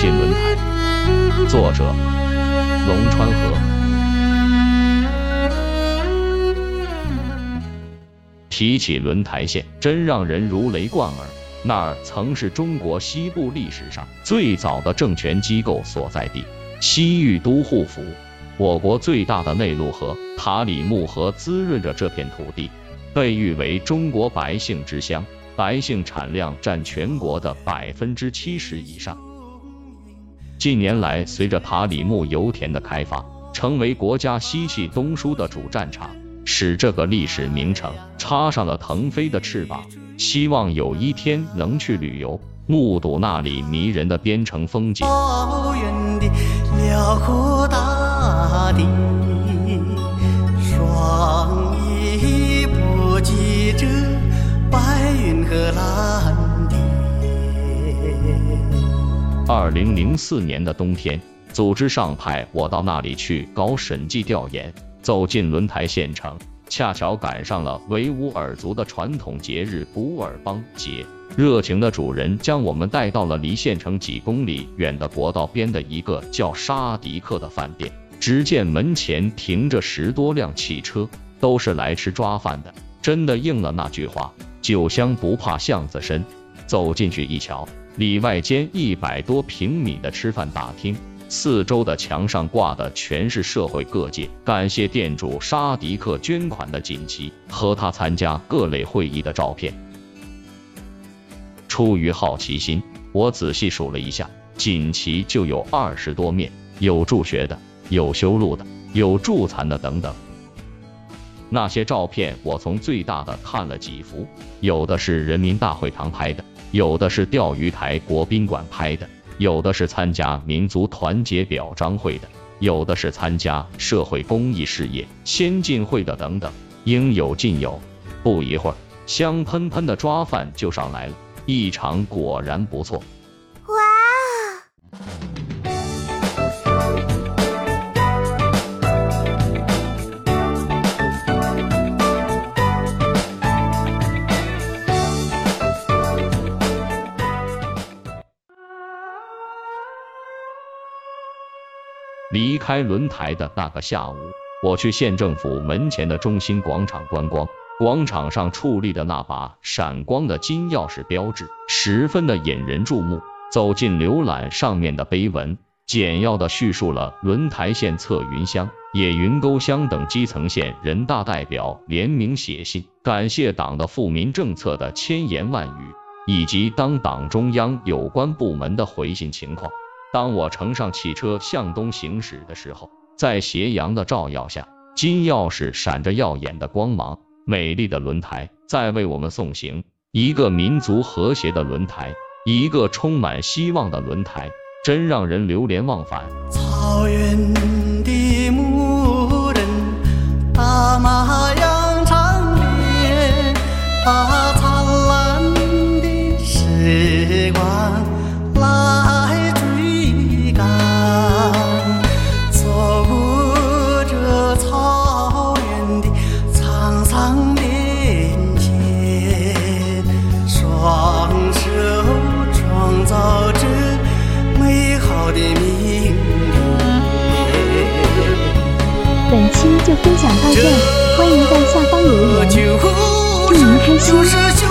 进轮台作者：龙川河。提起轮台县，真让人如雷贯耳。那儿曾是中国西部历史上最早的政权机构所在地，西域都护府。我国最大的内陆河塔里木河滋润着这片土地，被誉为中国百姓之乡，百姓产量占全国的百分之七十以上。近年来，随着塔里木油田的开发，成为国家西气东输的主战场，使这个历史名城插上了腾飞的翅膀。希望有一天能去旅游，目睹那里迷人的边城风景。辽阔大地，双翼不及这白云和蓝二零零四年的冬天，组织上派我到那里去搞审计调研，走进轮台县城。恰巧赶上了维吾尔族的传统节日古尔邦节，热情的主人将我们带到了离县城几公里远的国道边的一个叫沙迪克的饭店。只见门前停着十多辆汽车，都是来吃抓饭的，真的应了那句话：酒香不怕巷子深。走进去一瞧，里外间一百多平米的吃饭大厅。四周的墙上挂的全是社会各界感谢店主沙迪克捐款的锦旗和他参加各类会议的照片。出于好奇心，我仔细数了一下，锦旗就有二十多面，有助学的，有修路的，有助残的等等。那些照片我从最大的看了几幅，有的是人民大会堂拍的，有的是钓鱼台国宾馆拍的。有的是参加民族团结表彰会的，有的是参加社会公益事业先进会的，等等，应有尽有。不一会儿，香喷喷的抓饭就上来了，异常果然不错。离开轮台的那个下午，我去县政府门前的中心广场观光。广场上矗立的那把闪光的金钥匙标志，十分的引人注目。走近浏览上面的碑文，简要的叙述了轮台县策云乡、野云沟乡等基层县人大代表联名写信，感谢党的富民政策的千言万语，以及当党中央有关部门的回信情况。当我乘上汽车向东行驶的时候，在斜阳的照耀下，金钥匙闪着耀眼的光芒，美丽的轮胎在为我们送行。一个民族和谐的轮胎，一个充满希望的轮胎，真让人流连忘返。草原就分享到这，欢迎在下方留言，祝您开心。